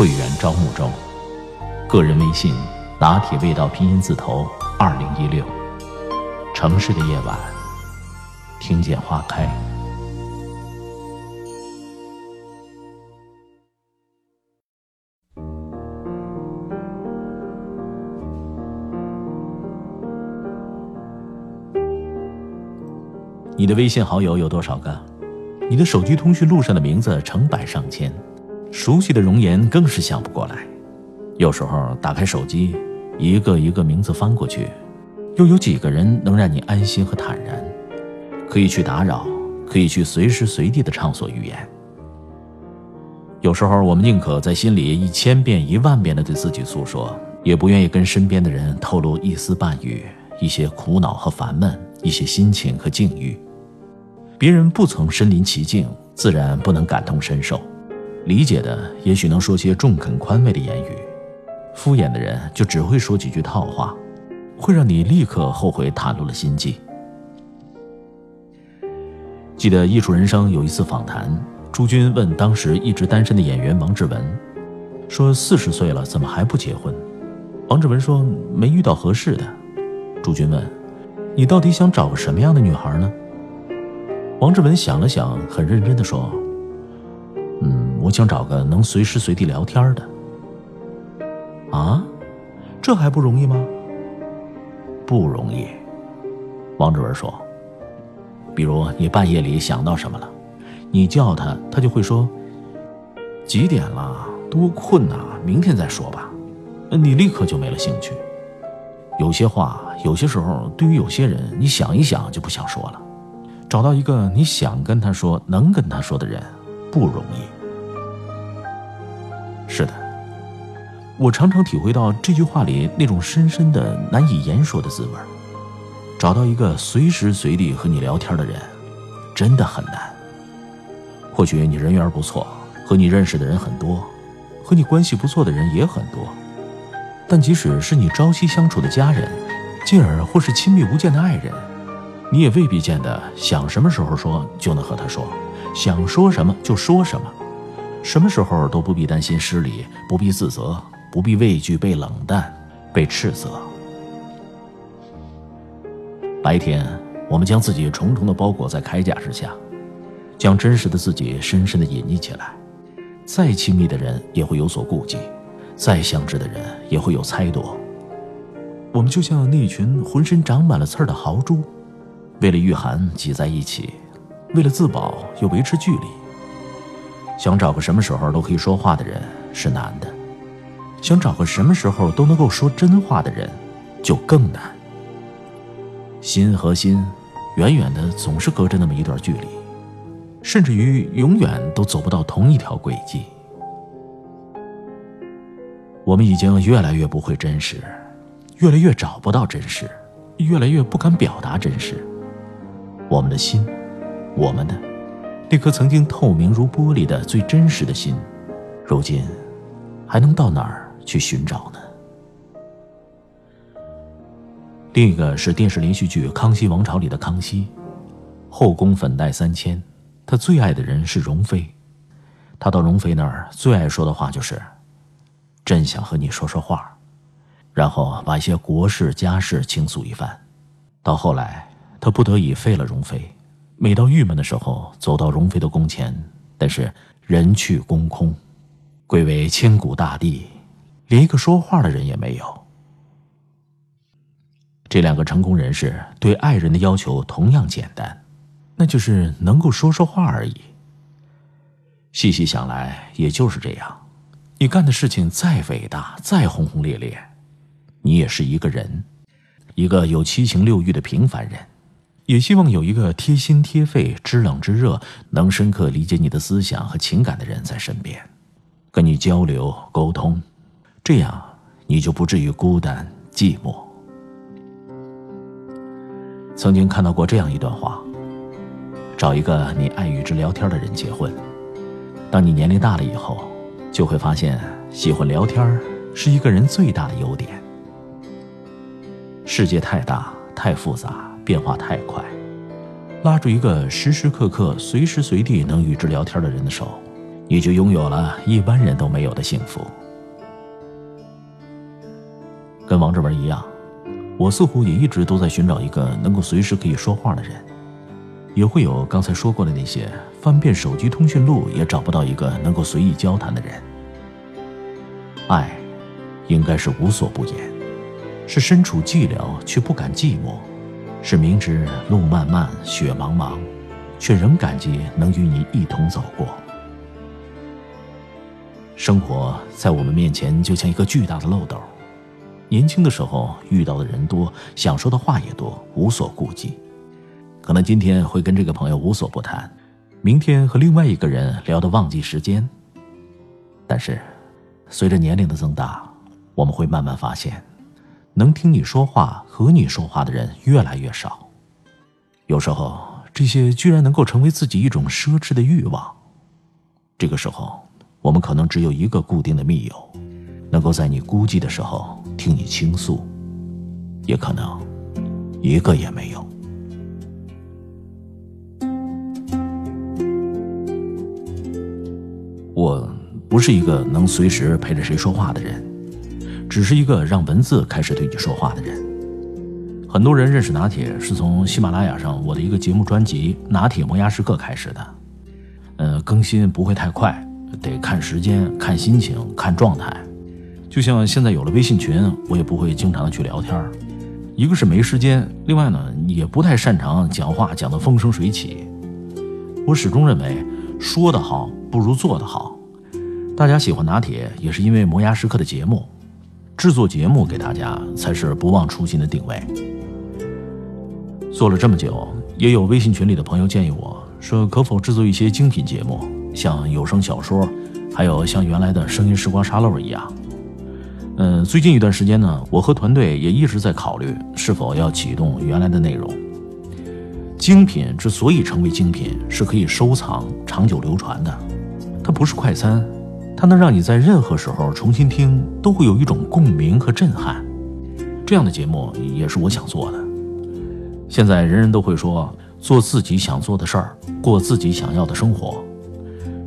会员招募中，个人微信拿铁味道拼音字头二零一六。城市的夜晚，听见花开。你的微信好友有多少个？你的手机通讯录上的名字成百上千，熟悉的容颜更是想不过来。有时候打开手机，一个一个名字翻过去，又有几个人能让你安心和坦然？可以去打扰，可以去随时随地的畅所欲言。有时候我们宁可在心里一千遍一万遍的对自己诉说，也不愿意跟身边的人透露一丝半语，一些苦恼和烦闷，一些心情和境遇。别人不曾身临其境，自然不能感同身受；理解的也许能说些中肯宽慰的言语，敷衍的人就只会说几句套话，会让你立刻后悔袒露了心迹。记得《艺术人生》有一次访谈，朱军问当时一直单身的演员王志文，说：“四十岁了，怎么还不结婚？”王志文说：“没遇到合适的。”朱军问：“你到底想找个什么样的女孩呢？”王志文想了想，很认真的说：“，想找个能随时随地聊天的。”啊，这还不容易吗？不容易。王志文说：“比如你半夜里想到什么了，你叫他，他就会说：几点了？多困呐，明天再说吧。你立刻就没了兴趣。有些话，有些时候，对于有些人，你想一想就不想说了。”找到一个你想跟他说、能跟他说的人，不容易。我常常体会到这句话里那种深深的、难以言说的滋味。找到一个随时随地和你聊天的人，真的很难。或许你人缘不错，和你认识的人很多，和你关系不错的人也很多，但即使是你朝夕相处的家人，进而或是亲密无间的爱人。你也未必见得想什么时候说就能和他说，想说什么就说什么，什么时候都不必担心失礼，不必自责，不必畏惧被冷淡、被斥责。白天，我们将自己重重的包裹在铠甲之下，将真实的自己深深的隐匿起来。再亲密的人也会有所顾忌，再相知的人也会有猜度。我们就像那群浑身长满了刺儿的豪猪。为了御寒挤在一起，为了自保又维持距离。想找个什么时候都可以说话的人是难的，想找个什么时候都能够说真话的人就更难。心和心，远远的总是隔着那么一段距离，甚至于永远都走不到同一条轨迹。我们已经越来越不会真实，越来越找不到真实，越来越不敢表达真实。我们的心，我们的那颗曾经透明如玻璃的最真实的心，如今还能到哪儿去寻找呢？另一个是电视连续剧《康熙王朝》里的康熙，后宫粉黛三千，他最爱的人是容妃。他到容妃那儿最爱说的话就是：“朕想和你说说话。”然后把一些国事家事倾诉一番。到后来。他不得已废了容妃，每到郁闷的时候，走到容妃的宫前，但是人去宫空，贵为千古大帝，连一个说话的人也没有。这两个成功人士对爱人的要求同样简单，那就是能够说说话而已。细细想来，也就是这样。你干的事情再伟大，再轰轰烈烈，你也是一个人，一个有七情六欲的平凡人。也希望有一个贴心贴肺、知冷知热、能深刻理解你的思想和情感的人在身边。跟你交流沟通，这样你就不至于孤单寂寞。曾经看到过这样一段话：找一个你爱与之聊天的人结婚。当你年龄大了以后，就会发现喜欢聊天是一个人最大的优点。世界太大太复杂，变化太快，拉住一个时时刻刻、随时随地能与之聊天的人的手，你就拥有了一般人都没有的幸福。跟王志文一样，我似乎也一直都在寻找一个能够随时可以说话的人，也会有刚才说过的那些翻遍手机通讯录也找不到一个能够随意交谈的人。爱，应该是无所不言，是身处寂寥却不敢寂寞，是明知路漫漫雪茫茫，却仍感激能与你一同走过。生活在我们面前就像一个巨大的漏斗。年轻的时候遇到的人多，想说的话也多，无所顾忌。可能今天会跟这个朋友无所不谈，明天和另外一个人聊得忘记时间。但是，随着年龄的增大，我们会慢慢发现，能听你说话、和你说话的人越来越少。有时候，这些居然能够成为自己一种奢侈的欲望。这个时候，我们可能只有一个固定的密友，能够在你孤寂的时候。听你倾诉，也可能一个也没有。我不是一个能随时陪着谁说话的人，只是一个让文字开始对你说话的人。很多人认识拿铁是从喜马拉雅上我的一个节目专辑《拿铁磨牙时刻》开始的。呃，更新不会太快，得看时间、看心情、看状态。就像现在有了微信群，我也不会经常的去聊天一个是没时间，另外呢也不太擅长讲话讲得风生水起。我始终认为，说得好不如做得好。大家喜欢拿铁，也是因为磨牙时刻的节目，制作节目给大家才是不忘初心的定位。做了这么久，也有微信群里的朋友建议我说，可否制作一些精品节目，像有声小说，还有像原来的声音时光沙漏一样。嗯，最近一段时间呢，我和团队也一直在考虑是否要启动原来的内容。精品之所以成为精品，是可以收藏、长久流传的。它不是快餐，它能让你在任何时候重新听，都会有一种共鸣和震撼。这样的节目也是我想做的。现在人人都会说，做自己想做的事儿，过自己想要的生活。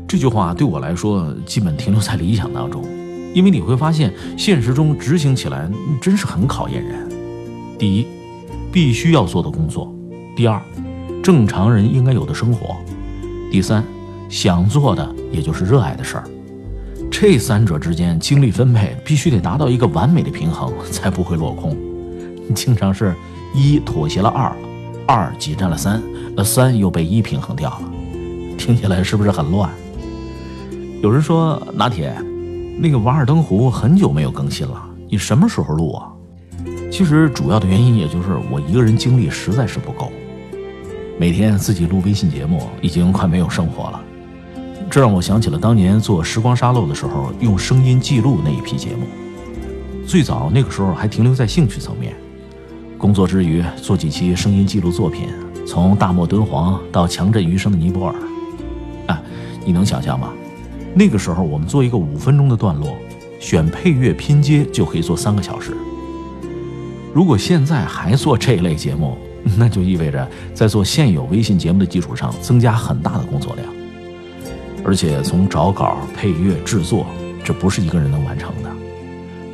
这句话对我来说，基本停留在理想当中。因为你会发现，现实中执行起来真是很考验人。第一，必须要做的工作；第二，正常人应该有的生活；第三，想做的也就是热爱的事儿。这三者之间精力分配必须得达到一个完美的平衡，才不会落空。经常是一妥协了二，二挤占了三，呃，三又被一平衡掉了。听起来是不是很乱？有人说拿铁。那个《瓦尔登湖》很久没有更新了，你什么时候录啊？其实主要的原因也就是我一个人精力实在是不够，每天自己录微信节目已经快没有生活了。这让我想起了当年做时光沙漏的时候用声音记录那一批节目。最早那个时候还停留在兴趣层面，工作之余做几期声音记录作品，从大漠敦煌到强震余生的尼泊尔。啊，你能想象吗？那个时候，我们做一个五分钟的段落，选配乐拼接就可以做三个小时。如果现在还做这类节目，那就意味着在做现有微信节目的基础上增加很大的工作量。而且从找稿、配乐、制作，这不是一个人能完成的。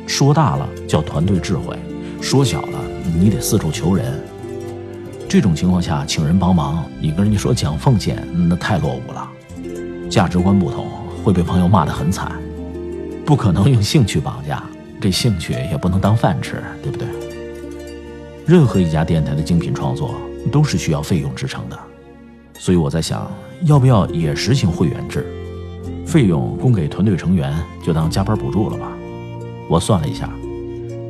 说大了叫团队智慧，说小了你得四处求人。这种情况下，请人帮忙，你跟人家说讲奉献，那太落伍了。价值观不同。会被朋友骂得很惨，不可能用兴趣绑架，这兴趣也不能当饭吃，对不对？任何一家电台的精品创作都是需要费用支撑的，所以我在想，要不要也实行会员制，费用供给团队成员就当加班补助了吧？我算了一下，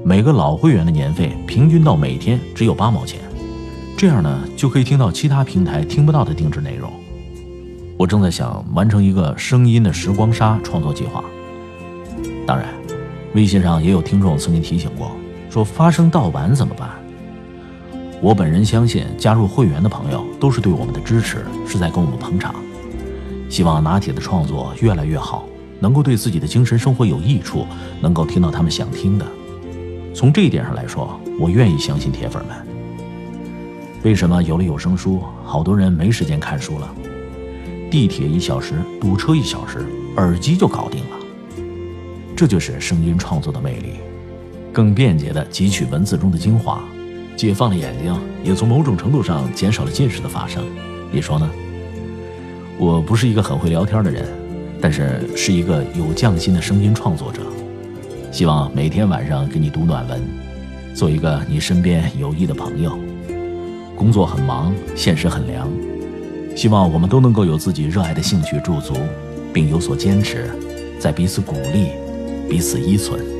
每个老会员的年费平均到每天只有八毛钱，这样呢就可以听到其他平台听不到的定制内容。我正在想完成一个声音的时光沙创作计划，当然，微信上也有听众曾经提醒过，说发生盗版怎么办？我本人相信，加入会员的朋友都是对我们的支持，是在跟我们捧场。希望拿铁的创作越来越好，能够对自己的精神生活有益处，能够听到他们想听的。从这一点上来说，我愿意相信铁粉们。为什么有了有声书，好多人没时间看书了？地铁一小时，堵车一小时，耳机就搞定了。这就是声音创作的魅力，更便捷地汲取文字中的精华。解放了眼睛，也从某种程度上减少了近视的发生。你说呢？我不是一个很会聊天的人，但是是一个有匠心的声音创作者。希望每天晚上给你读暖文，做一个你身边有益的朋友。工作很忙，现实很凉，希望我们都能够有自己热爱的兴趣驻足，并有所坚持，在彼此鼓励，彼此依存。